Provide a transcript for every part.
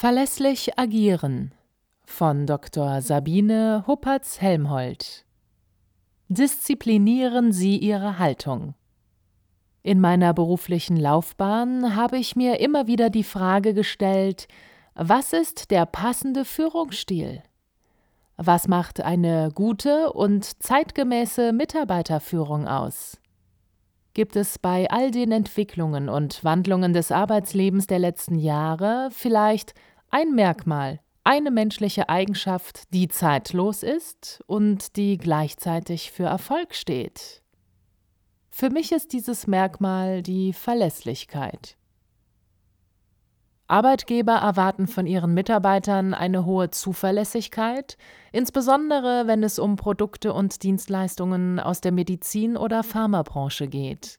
Verlässlich agieren von Dr. Sabine Huppertz-Helmholt. Disziplinieren Sie Ihre Haltung. In meiner beruflichen Laufbahn habe ich mir immer wieder die Frage gestellt, was ist der passende Führungsstil? Was macht eine gute und zeitgemäße Mitarbeiterführung aus? Gibt es bei all den Entwicklungen und Wandlungen des Arbeitslebens der letzten Jahre vielleicht ein Merkmal, eine menschliche Eigenschaft, die zeitlos ist und die gleichzeitig für Erfolg steht. Für mich ist dieses Merkmal die Verlässlichkeit. Arbeitgeber erwarten von ihren Mitarbeitern eine hohe Zuverlässigkeit, insbesondere wenn es um Produkte und Dienstleistungen aus der Medizin- oder Pharmabranche geht.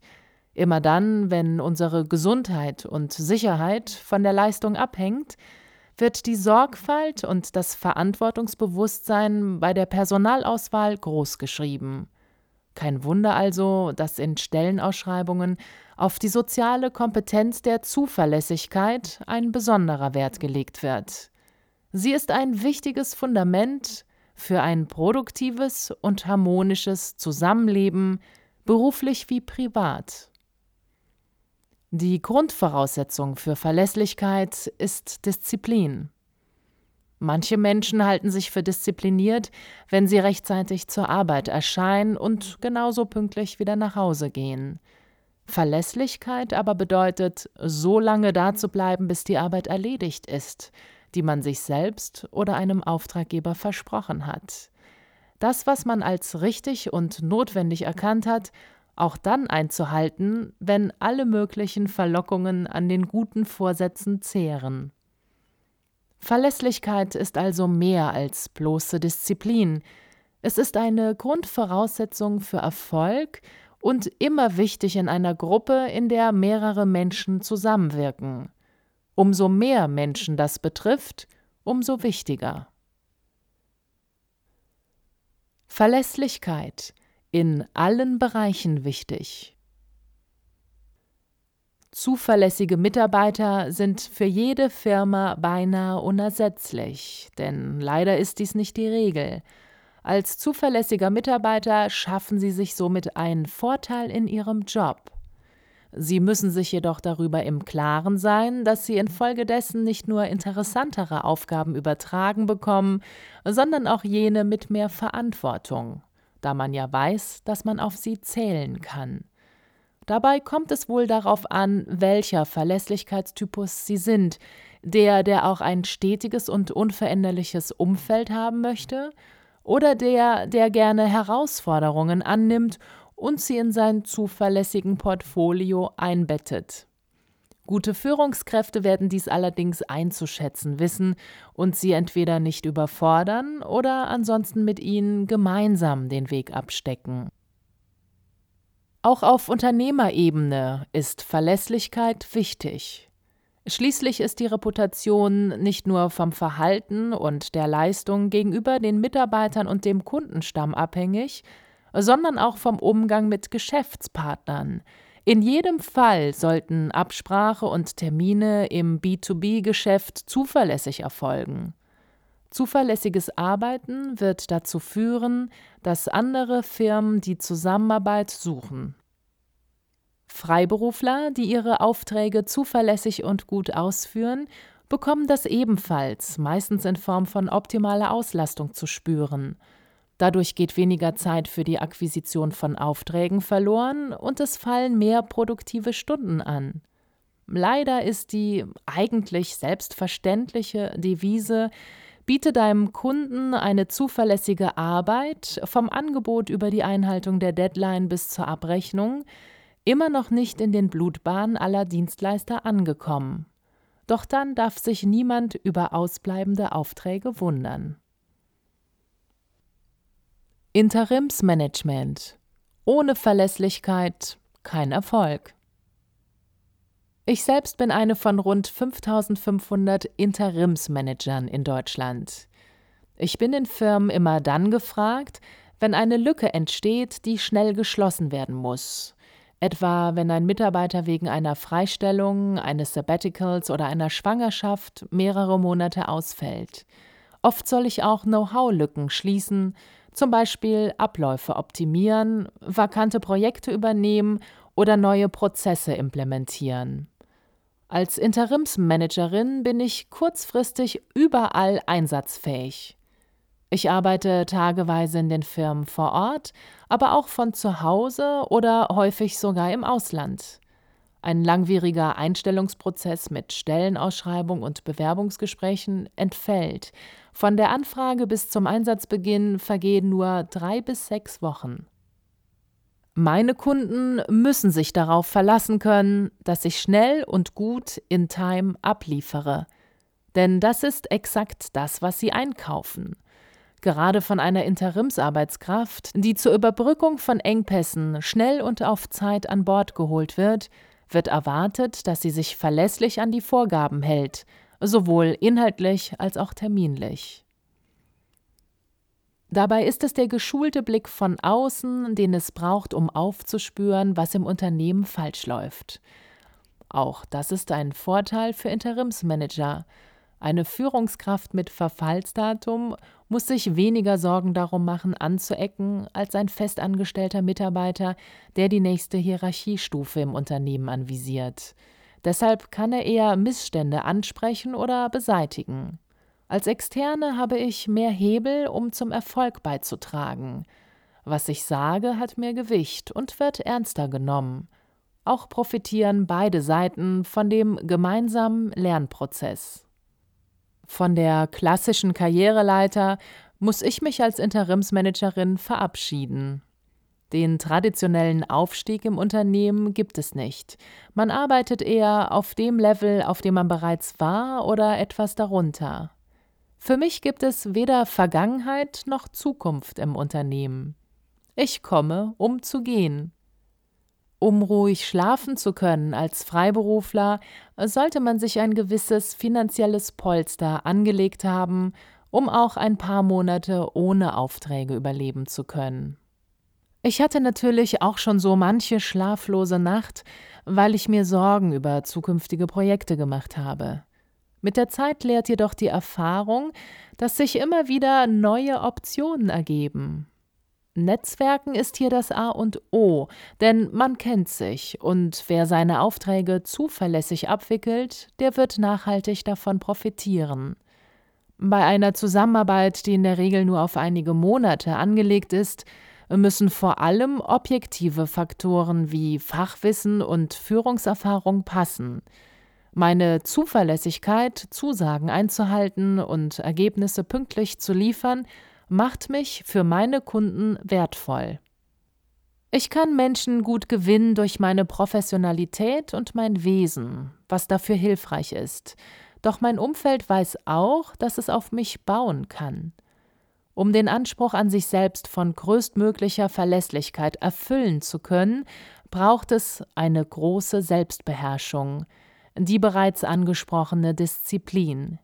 Immer dann, wenn unsere Gesundheit und Sicherheit von der Leistung abhängt, wird die Sorgfalt und das Verantwortungsbewusstsein bei der Personalauswahl großgeschrieben. Kein Wunder also, dass in Stellenausschreibungen auf die soziale Kompetenz der Zuverlässigkeit ein besonderer Wert gelegt wird. Sie ist ein wichtiges Fundament für ein produktives und harmonisches Zusammenleben, beruflich wie privat. Die Grundvoraussetzung für Verlässlichkeit ist Disziplin. Manche Menschen halten sich für diszipliniert, wenn sie rechtzeitig zur Arbeit erscheinen und genauso pünktlich wieder nach Hause gehen. Verlässlichkeit aber bedeutet, so lange da zu bleiben, bis die Arbeit erledigt ist, die man sich selbst oder einem Auftraggeber versprochen hat. Das, was man als richtig und notwendig erkannt hat, auch dann einzuhalten, wenn alle möglichen Verlockungen an den guten Vorsätzen zehren. Verlässlichkeit ist also mehr als bloße Disziplin. Es ist eine Grundvoraussetzung für Erfolg und immer wichtig in einer Gruppe, in der mehrere Menschen zusammenwirken. Umso mehr Menschen das betrifft, umso wichtiger. Verlässlichkeit in allen Bereichen wichtig. Zuverlässige Mitarbeiter sind für jede Firma beinahe unersetzlich, denn leider ist dies nicht die Regel. Als zuverlässiger Mitarbeiter schaffen Sie sich somit einen Vorteil in Ihrem Job. Sie müssen sich jedoch darüber im Klaren sein, dass Sie infolgedessen nicht nur interessantere Aufgaben übertragen bekommen, sondern auch jene mit mehr Verantwortung da man ja weiß, dass man auf sie zählen kann. Dabei kommt es wohl darauf an, welcher Verlässlichkeitstypus Sie sind, der, der auch ein stetiges und unveränderliches Umfeld haben möchte, oder der, der gerne Herausforderungen annimmt und sie in sein zuverlässigen Portfolio einbettet. Gute Führungskräfte werden dies allerdings einzuschätzen wissen und sie entweder nicht überfordern oder ansonsten mit ihnen gemeinsam den Weg abstecken. Auch auf Unternehmerebene ist Verlässlichkeit wichtig. Schließlich ist die Reputation nicht nur vom Verhalten und der Leistung gegenüber den Mitarbeitern und dem Kundenstamm abhängig, sondern auch vom Umgang mit Geschäftspartnern, in jedem Fall sollten Absprache und Termine im B2B-Geschäft zuverlässig erfolgen. Zuverlässiges Arbeiten wird dazu führen, dass andere Firmen die Zusammenarbeit suchen. Freiberufler, die ihre Aufträge zuverlässig und gut ausführen, bekommen das ebenfalls, meistens in Form von optimaler Auslastung zu spüren. Dadurch geht weniger Zeit für die Akquisition von Aufträgen verloren und es fallen mehr produktive Stunden an. Leider ist die eigentlich selbstverständliche Devise Biete deinem Kunden eine zuverlässige Arbeit vom Angebot über die Einhaltung der Deadline bis zur Abrechnung immer noch nicht in den Blutbahnen aller Dienstleister angekommen. Doch dann darf sich niemand über ausbleibende Aufträge wundern. Interimsmanagement. Ohne Verlässlichkeit kein Erfolg. Ich selbst bin eine von rund 5500 Interimsmanagern in Deutschland. Ich bin in Firmen immer dann gefragt, wenn eine Lücke entsteht, die schnell geschlossen werden muss. Etwa wenn ein Mitarbeiter wegen einer Freistellung, eines Sabbaticals oder einer Schwangerschaft mehrere Monate ausfällt. Oft soll ich auch Know-how-Lücken schließen, zum Beispiel Abläufe optimieren, vakante Projekte übernehmen oder neue Prozesse implementieren. Als Interimsmanagerin bin ich kurzfristig überall einsatzfähig. Ich arbeite tageweise in den Firmen vor Ort, aber auch von zu Hause oder häufig sogar im Ausland. Ein langwieriger Einstellungsprozess mit Stellenausschreibung und Bewerbungsgesprächen entfällt. Von der Anfrage bis zum Einsatzbeginn vergehen nur drei bis sechs Wochen. Meine Kunden müssen sich darauf verlassen können, dass ich schnell und gut in Time abliefere. Denn das ist exakt das, was sie einkaufen gerade von einer Interimsarbeitskraft, die zur Überbrückung von Engpässen schnell und auf Zeit an Bord geholt wird, wird erwartet, dass sie sich verlässlich an die Vorgaben hält, sowohl inhaltlich als auch terminlich. Dabei ist es der geschulte Blick von außen, den es braucht, um aufzuspüren, was im Unternehmen falsch läuft. Auch das ist ein Vorteil für Interimsmanager, eine Führungskraft mit Verfallsdatum muss sich weniger Sorgen darum machen, anzuecken, als ein festangestellter Mitarbeiter, der die nächste Hierarchiestufe im Unternehmen anvisiert. Deshalb kann er eher Missstände ansprechen oder beseitigen. Als Externe habe ich mehr Hebel, um zum Erfolg beizutragen. Was ich sage, hat mehr Gewicht und wird ernster genommen. Auch profitieren beide Seiten von dem gemeinsamen Lernprozess. Von der klassischen Karriereleiter muss ich mich als Interimsmanagerin verabschieden. Den traditionellen Aufstieg im Unternehmen gibt es nicht. Man arbeitet eher auf dem Level, auf dem man bereits war oder etwas darunter. Für mich gibt es weder Vergangenheit noch Zukunft im Unternehmen. Ich komme, um zu gehen. Um ruhig schlafen zu können als Freiberufler, sollte man sich ein gewisses finanzielles Polster angelegt haben, um auch ein paar Monate ohne Aufträge überleben zu können. Ich hatte natürlich auch schon so manche schlaflose Nacht, weil ich mir Sorgen über zukünftige Projekte gemacht habe. Mit der Zeit lehrt jedoch die Erfahrung, dass sich immer wieder neue Optionen ergeben, Netzwerken ist hier das A und O, denn man kennt sich und wer seine Aufträge zuverlässig abwickelt, der wird nachhaltig davon profitieren. Bei einer Zusammenarbeit, die in der Regel nur auf einige Monate angelegt ist, müssen vor allem objektive Faktoren wie Fachwissen und Führungserfahrung passen. Meine Zuverlässigkeit, Zusagen einzuhalten und Ergebnisse pünktlich zu liefern, macht mich für meine Kunden wertvoll. Ich kann Menschen gut gewinnen durch meine Professionalität und mein Wesen, was dafür hilfreich ist. Doch mein Umfeld weiß auch, dass es auf mich bauen kann. Um den Anspruch an sich selbst von größtmöglicher Verlässlichkeit erfüllen zu können, braucht es eine große Selbstbeherrschung, die bereits angesprochene Disziplin.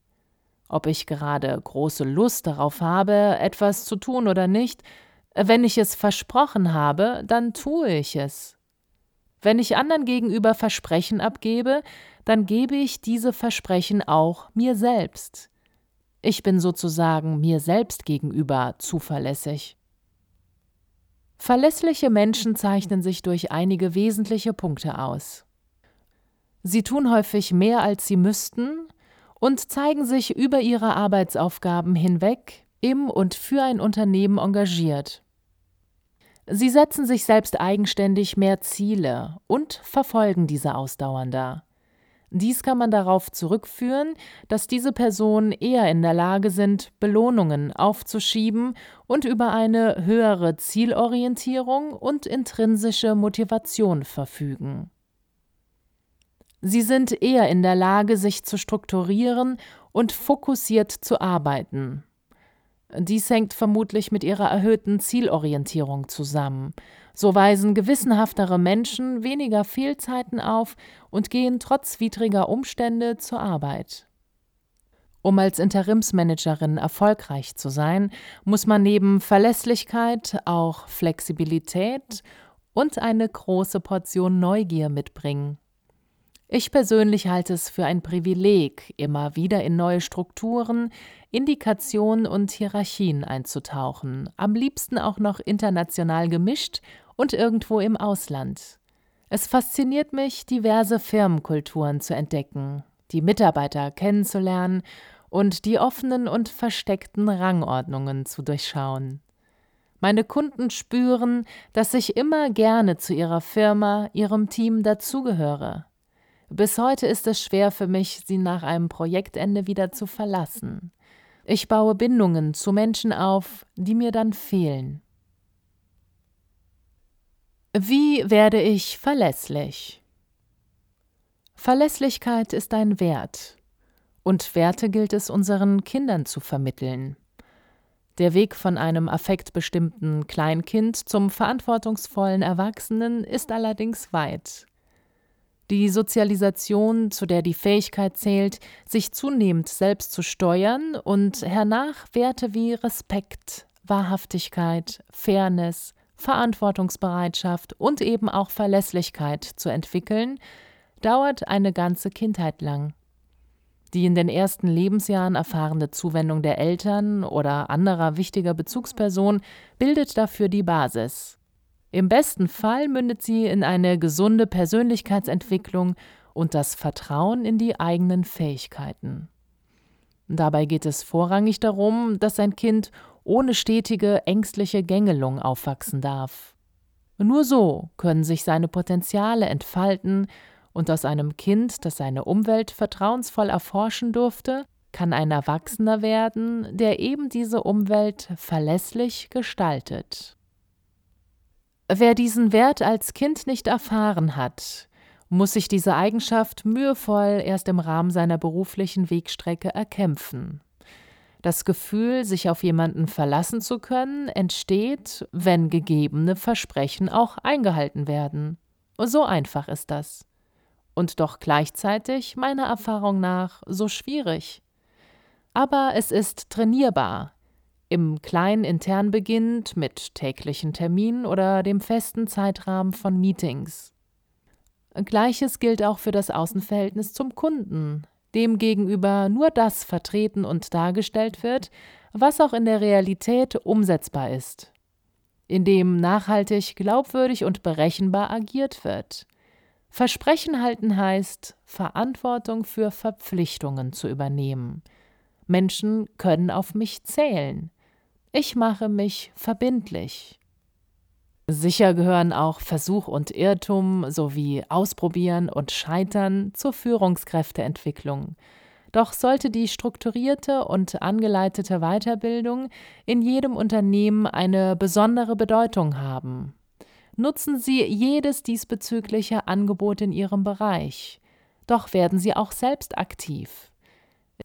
Ob ich gerade große Lust darauf habe, etwas zu tun oder nicht, wenn ich es versprochen habe, dann tue ich es. Wenn ich anderen gegenüber Versprechen abgebe, dann gebe ich diese Versprechen auch mir selbst. Ich bin sozusagen mir selbst gegenüber zuverlässig. Verlässliche Menschen zeichnen sich durch einige wesentliche Punkte aus. Sie tun häufig mehr, als sie müssten, und zeigen sich über ihre Arbeitsaufgaben hinweg im und für ein Unternehmen engagiert. Sie setzen sich selbst eigenständig mehr Ziele und verfolgen diese ausdauernder. Dies kann man darauf zurückführen, dass diese Personen eher in der Lage sind, Belohnungen aufzuschieben und über eine höhere Zielorientierung und intrinsische Motivation verfügen. Sie sind eher in der Lage, sich zu strukturieren und fokussiert zu arbeiten. Dies hängt vermutlich mit ihrer erhöhten Zielorientierung zusammen. So weisen gewissenhaftere Menschen weniger Fehlzeiten auf und gehen trotz widriger Umstände zur Arbeit. Um als Interimsmanagerin erfolgreich zu sein, muss man neben Verlässlichkeit auch Flexibilität und eine große Portion Neugier mitbringen. Ich persönlich halte es für ein Privileg, immer wieder in neue Strukturen, Indikationen und Hierarchien einzutauchen, am liebsten auch noch international gemischt und irgendwo im Ausland. Es fasziniert mich, diverse Firmenkulturen zu entdecken, die Mitarbeiter kennenzulernen und die offenen und versteckten Rangordnungen zu durchschauen. Meine Kunden spüren, dass ich immer gerne zu ihrer Firma, ihrem Team dazugehöre. Bis heute ist es schwer für mich, sie nach einem Projektende wieder zu verlassen. Ich baue Bindungen zu Menschen auf, die mir dann fehlen. Wie werde ich verlässlich? Verlässlichkeit ist ein Wert, und Werte gilt es unseren Kindern zu vermitteln. Der Weg von einem affektbestimmten Kleinkind zum verantwortungsvollen Erwachsenen ist allerdings weit. Die Sozialisation, zu der die Fähigkeit zählt, sich zunehmend selbst zu steuern und hernach Werte wie Respekt, Wahrhaftigkeit, Fairness, Verantwortungsbereitschaft und eben auch Verlässlichkeit zu entwickeln, dauert eine ganze Kindheit lang. Die in den ersten Lebensjahren erfahrene Zuwendung der Eltern oder anderer wichtiger Bezugsperson bildet dafür die Basis. Im besten Fall mündet sie in eine gesunde Persönlichkeitsentwicklung und das Vertrauen in die eigenen Fähigkeiten. Dabei geht es vorrangig darum, dass ein Kind ohne stetige ängstliche Gängelung aufwachsen darf. Nur so können sich seine Potenziale entfalten und aus einem Kind, das seine Umwelt vertrauensvoll erforschen durfte, kann ein Erwachsener werden, der eben diese Umwelt verlässlich gestaltet. Wer diesen Wert als Kind nicht erfahren hat, muss sich diese Eigenschaft mühevoll erst im Rahmen seiner beruflichen Wegstrecke erkämpfen. Das Gefühl, sich auf jemanden verlassen zu können, entsteht, wenn gegebene Versprechen auch eingehalten werden. So einfach ist das. Und doch gleichzeitig, meiner Erfahrung nach, so schwierig. Aber es ist trainierbar, im Kleinen intern beginnt mit täglichen Terminen oder dem festen Zeitrahmen von Meetings. Gleiches gilt auch für das Außenverhältnis zum Kunden, dem gegenüber nur das vertreten und dargestellt wird, was auch in der Realität umsetzbar ist, in dem nachhaltig, glaubwürdig und berechenbar agiert wird. Versprechen halten heißt, Verantwortung für Verpflichtungen zu übernehmen. Menschen können auf mich zählen. Ich mache mich verbindlich. Sicher gehören auch Versuch und Irrtum sowie Ausprobieren und Scheitern zur Führungskräfteentwicklung. Doch sollte die strukturierte und angeleitete Weiterbildung in jedem Unternehmen eine besondere Bedeutung haben. Nutzen Sie jedes diesbezügliche Angebot in Ihrem Bereich. Doch werden Sie auch selbst aktiv.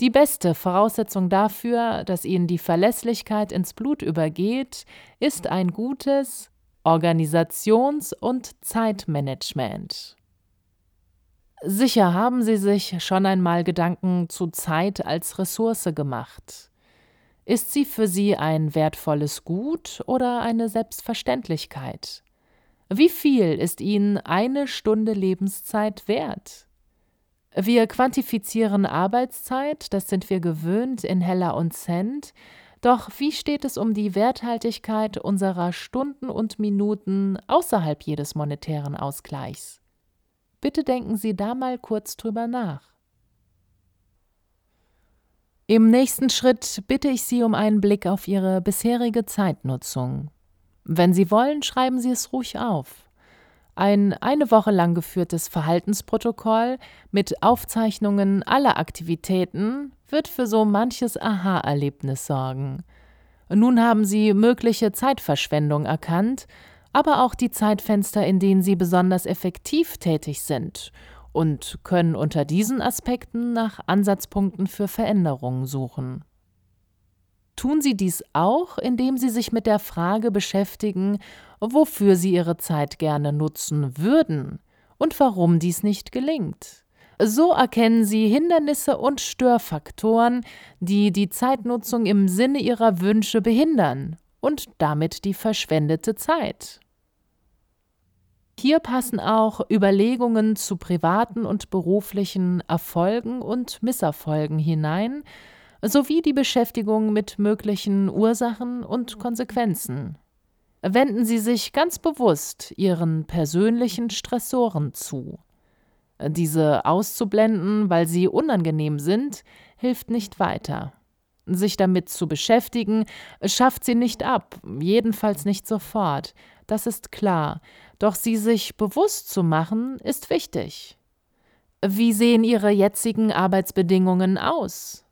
Die beste Voraussetzung dafür, dass ihnen die Verlässlichkeit ins Blut übergeht, ist ein gutes Organisations- und Zeitmanagement. Sicher haben Sie sich schon einmal Gedanken zu Zeit als Ressource gemacht. Ist sie für Sie ein wertvolles Gut oder eine Selbstverständlichkeit? Wie viel ist Ihnen eine Stunde Lebenszeit wert? Wir quantifizieren Arbeitszeit, das sind wir gewöhnt in Heller und Cent. Doch wie steht es um die Werthaltigkeit unserer Stunden und Minuten außerhalb jedes monetären Ausgleichs? Bitte denken Sie da mal kurz drüber nach. Im nächsten Schritt bitte ich Sie um einen Blick auf Ihre bisherige Zeitnutzung. Wenn Sie wollen, schreiben Sie es ruhig auf. Ein eine Woche lang geführtes Verhaltensprotokoll mit Aufzeichnungen aller Aktivitäten wird für so manches Aha-Erlebnis sorgen. Nun haben Sie mögliche Zeitverschwendung erkannt, aber auch die Zeitfenster, in denen Sie besonders effektiv tätig sind und können unter diesen Aspekten nach Ansatzpunkten für Veränderungen suchen. Tun Sie dies auch, indem Sie sich mit der Frage beschäftigen, wofür Sie Ihre Zeit gerne nutzen würden und warum dies nicht gelingt. So erkennen Sie Hindernisse und Störfaktoren, die die Zeitnutzung im Sinne Ihrer Wünsche behindern und damit die verschwendete Zeit. Hier passen auch Überlegungen zu privaten und beruflichen Erfolgen und Misserfolgen hinein, sowie die Beschäftigung mit möglichen Ursachen und Konsequenzen. Wenden Sie sich ganz bewusst Ihren persönlichen Stressoren zu. Diese auszublenden, weil sie unangenehm sind, hilft nicht weiter. Sich damit zu beschäftigen, schafft sie nicht ab, jedenfalls nicht sofort, das ist klar, doch sie sich bewusst zu machen, ist wichtig. Wie sehen Ihre jetzigen Arbeitsbedingungen aus?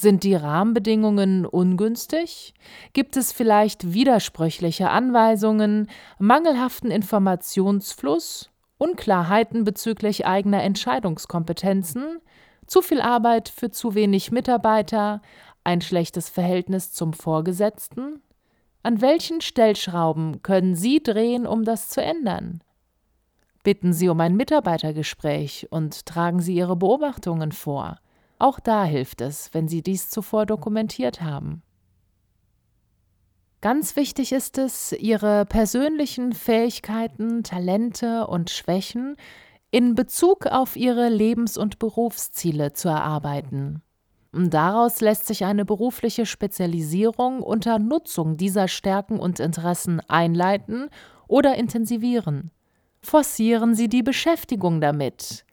Sind die Rahmenbedingungen ungünstig? Gibt es vielleicht widersprüchliche Anweisungen, mangelhaften Informationsfluss, Unklarheiten bezüglich eigener Entscheidungskompetenzen, zu viel Arbeit für zu wenig Mitarbeiter, ein schlechtes Verhältnis zum Vorgesetzten? An welchen Stellschrauben können Sie drehen, um das zu ändern? Bitten Sie um ein Mitarbeitergespräch und tragen Sie Ihre Beobachtungen vor. Auch da hilft es, wenn Sie dies zuvor dokumentiert haben. Ganz wichtig ist es, Ihre persönlichen Fähigkeiten, Talente und Schwächen in Bezug auf Ihre Lebens- und Berufsziele zu erarbeiten. Daraus lässt sich eine berufliche Spezialisierung unter Nutzung dieser Stärken und Interessen einleiten oder intensivieren. Forcieren Sie die Beschäftigung damit.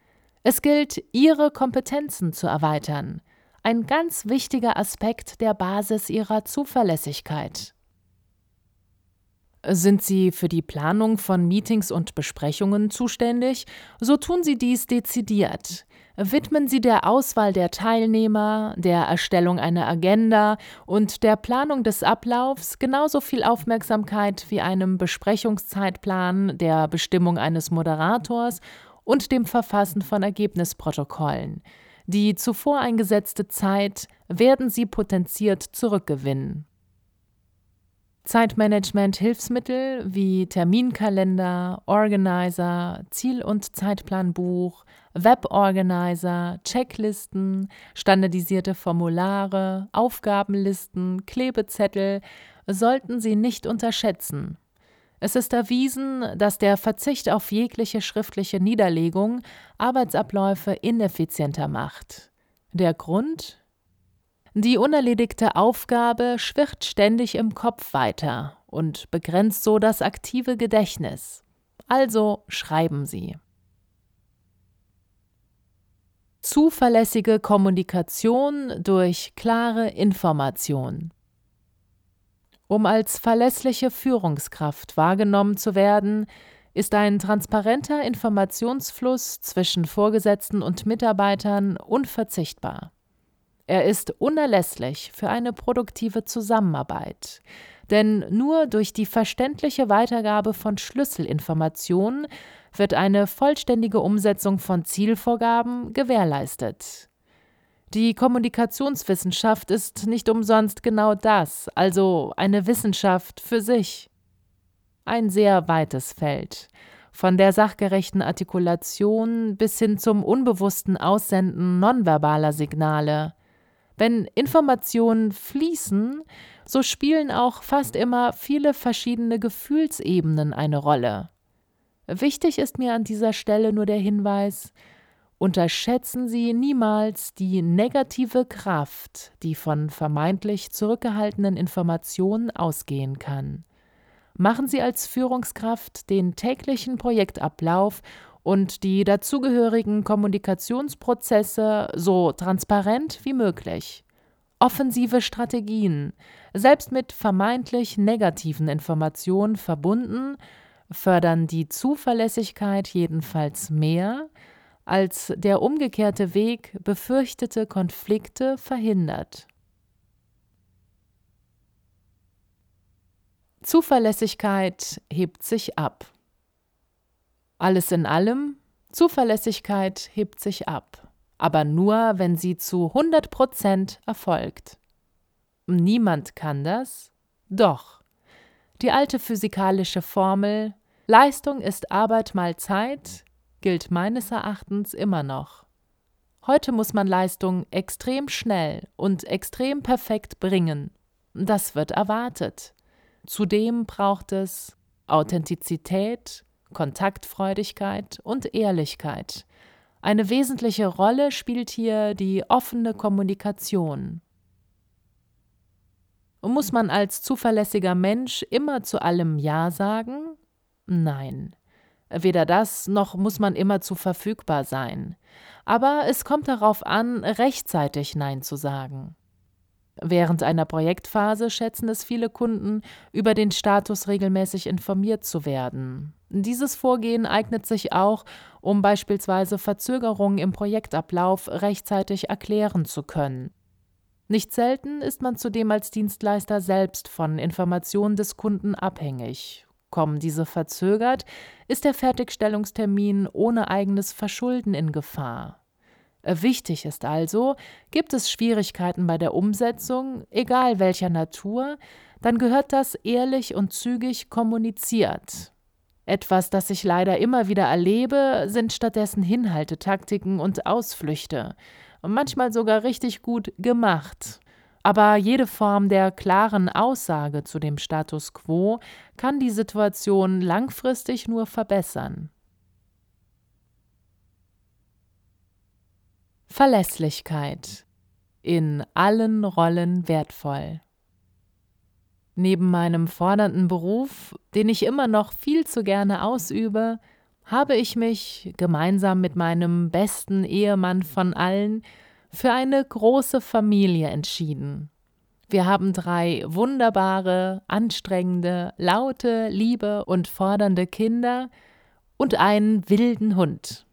Es gilt, Ihre Kompetenzen zu erweitern, ein ganz wichtiger Aspekt der Basis Ihrer Zuverlässigkeit. Sind Sie für die Planung von Meetings und Besprechungen zuständig, so tun Sie dies dezidiert. Widmen Sie der Auswahl der Teilnehmer, der Erstellung einer Agenda und der Planung des Ablaufs genauso viel Aufmerksamkeit wie einem Besprechungszeitplan, der Bestimmung eines Moderators und dem Verfassen von Ergebnisprotokollen. Die zuvor eingesetzte Zeit werden Sie potenziert zurückgewinnen. Zeitmanagement-Hilfsmittel wie Terminkalender, Organizer, Ziel- und Zeitplanbuch, Weborganizer, Checklisten, standardisierte Formulare, Aufgabenlisten, Klebezettel sollten Sie nicht unterschätzen. Es ist erwiesen, dass der Verzicht auf jegliche schriftliche Niederlegung Arbeitsabläufe ineffizienter macht. Der Grund? Die unerledigte Aufgabe schwirrt ständig im Kopf weiter und begrenzt so das aktive Gedächtnis. Also schreiben Sie. Zuverlässige Kommunikation durch klare Information. Um als verlässliche Führungskraft wahrgenommen zu werden, ist ein transparenter Informationsfluss zwischen Vorgesetzten und Mitarbeitern unverzichtbar. Er ist unerlässlich für eine produktive Zusammenarbeit. Denn nur durch die verständliche Weitergabe von Schlüsselinformationen wird eine vollständige Umsetzung von Zielvorgaben gewährleistet. Die Kommunikationswissenschaft ist nicht umsonst genau das, also eine Wissenschaft für sich. Ein sehr weites Feld, von der sachgerechten Artikulation bis hin zum unbewussten Aussenden nonverbaler Signale. Wenn Informationen fließen, so spielen auch fast immer viele verschiedene Gefühlsebenen eine Rolle. Wichtig ist mir an dieser Stelle nur der Hinweis, unterschätzen Sie niemals die negative Kraft, die von vermeintlich zurückgehaltenen Informationen ausgehen kann. Machen Sie als Führungskraft den täglichen Projektablauf und die dazugehörigen Kommunikationsprozesse so transparent wie möglich. Offensive Strategien, selbst mit vermeintlich negativen Informationen verbunden, fördern die Zuverlässigkeit jedenfalls mehr, als der umgekehrte Weg befürchtete Konflikte verhindert. Zuverlässigkeit hebt sich ab. Alles in allem, Zuverlässigkeit hebt sich ab, aber nur, wenn sie zu 100 Prozent erfolgt. Niemand kann das? Doch. Die alte physikalische Formel Leistung ist Arbeit mal Zeit gilt meines Erachtens immer noch. Heute muss man Leistung extrem schnell und extrem perfekt bringen. Das wird erwartet. Zudem braucht es Authentizität, Kontaktfreudigkeit und Ehrlichkeit. Eine wesentliche Rolle spielt hier die offene Kommunikation. Muss man als zuverlässiger Mensch immer zu allem Ja sagen? Nein. Weder das noch muss man immer zu verfügbar sein. Aber es kommt darauf an, rechtzeitig Nein zu sagen. Während einer Projektphase schätzen es viele Kunden, über den Status regelmäßig informiert zu werden. Dieses Vorgehen eignet sich auch, um beispielsweise Verzögerungen im Projektablauf rechtzeitig erklären zu können. Nicht selten ist man zudem als Dienstleister selbst von Informationen des Kunden abhängig Kommen diese verzögert, ist der Fertigstellungstermin ohne eigenes Verschulden in Gefahr. Wichtig ist also, gibt es Schwierigkeiten bei der Umsetzung, egal welcher Natur, dann gehört das ehrlich und zügig kommuniziert. Etwas, das ich leider immer wieder erlebe, sind stattdessen Hinhaltetaktiken und Ausflüchte, manchmal sogar richtig gut gemacht. Aber jede Form der klaren Aussage zu dem Status quo kann die Situation langfristig nur verbessern. Verlässlichkeit in allen Rollen wertvoll. Neben meinem fordernden Beruf, den ich immer noch viel zu gerne ausübe, habe ich mich gemeinsam mit meinem besten Ehemann von allen für eine große Familie entschieden. Wir haben drei wunderbare, anstrengende, laute, liebe und fordernde Kinder und einen wilden Hund.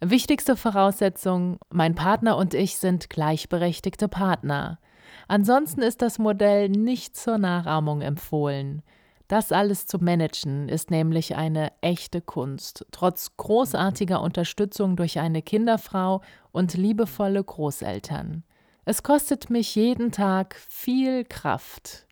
Wichtigste Voraussetzung, mein Partner und ich sind gleichberechtigte Partner. Ansonsten ist das Modell nicht zur Nachahmung empfohlen. Das alles zu managen ist nämlich eine echte Kunst, trotz großartiger Unterstützung durch eine Kinderfrau und liebevolle Großeltern. Es kostet mich jeden Tag viel Kraft.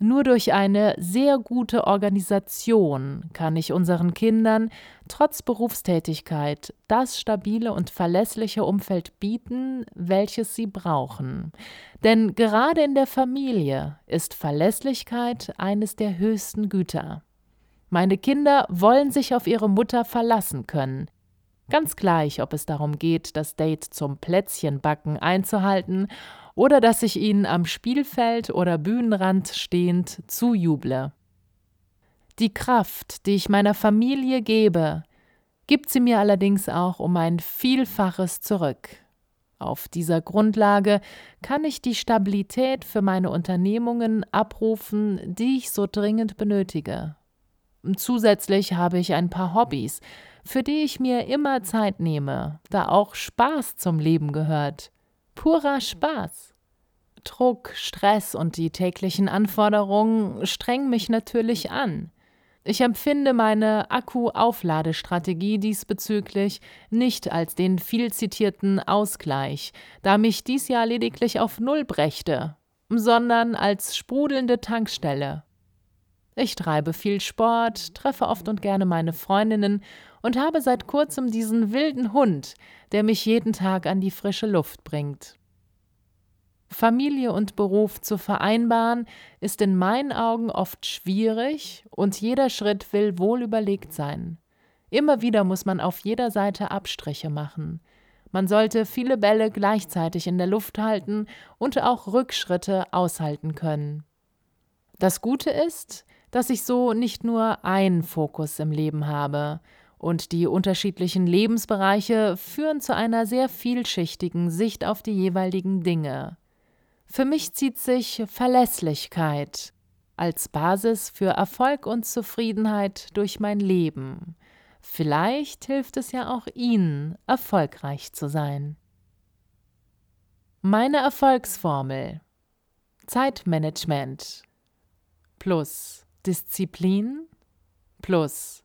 Nur durch eine sehr gute Organisation kann ich unseren Kindern trotz Berufstätigkeit das stabile und verlässliche Umfeld bieten, welches sie brauchen. Denn gerade in der Familie ist Verlässlichkeit eines der höchsten Güter. Meine Kinder wollen sich auf ihre Mutter verlassen können. Ganz gleich, ob es darum geht, das Date zum Plätzchenbacken einzuhalten oder dass ich ihnen am Spielfeld oder Bühnenrand stehend zujuble. Die Kraft, die ich meiner Familie gebe, gibt sie mir allerdings auch um ein Vielfaches zurück. Auf dieser Grundlage kann ich die Stabilität für meine Unternehmungen abrufen, die ich so dringend benötige. Zusätzlich habe ich ein paar Hobbys, für die ich mir immer Zeit nehme, da auch Spaß zum Leben gehört. Purer Spaß. Druck, Stress und die täglichen Anforderungen strengen mich natürlich an. Ich empfinde meine Akku-Aufladestrategie diesbezüglich nicht als den viel zitierten Ausgleich, da mich dies Jahr lediglich auf Null brächte, sondern als sprudelnde Tankstelle. Ich treibe viel Sport, treffe oft und gerne meine Freundinnen und habe seit kurzem diesen wilden Hund, der mich jeden Tag an die frische Luft bringt. Familie und Beruf zu vereinbaren, ist in meinen Augen oft schwierig und jeder Schritt will wohl überlegt sein. Immer wieder muss man auf jeder Seite Abstriche machen. Man sollte viele Bälle gleichzeitig in der Luft halten und auch Rückschritte aushalten können. Das Gute ist, dass ich so nicht nur einen Fokus im Leben habe, und die unterschiedlichen Lebensbereiche führen zu einer sehr vielschichtigen Sicht auf die jeweiligen Dinge. Für mich zieht sich Verlässlichkeit als Basis für Erfolg und Zufriedenheit durch mein Leben. Vielleicht hilft es ja auch Ihnen, erfolgreich zu sein. Meine Erfolgsformel Zeitmanagement plus Disziplin plus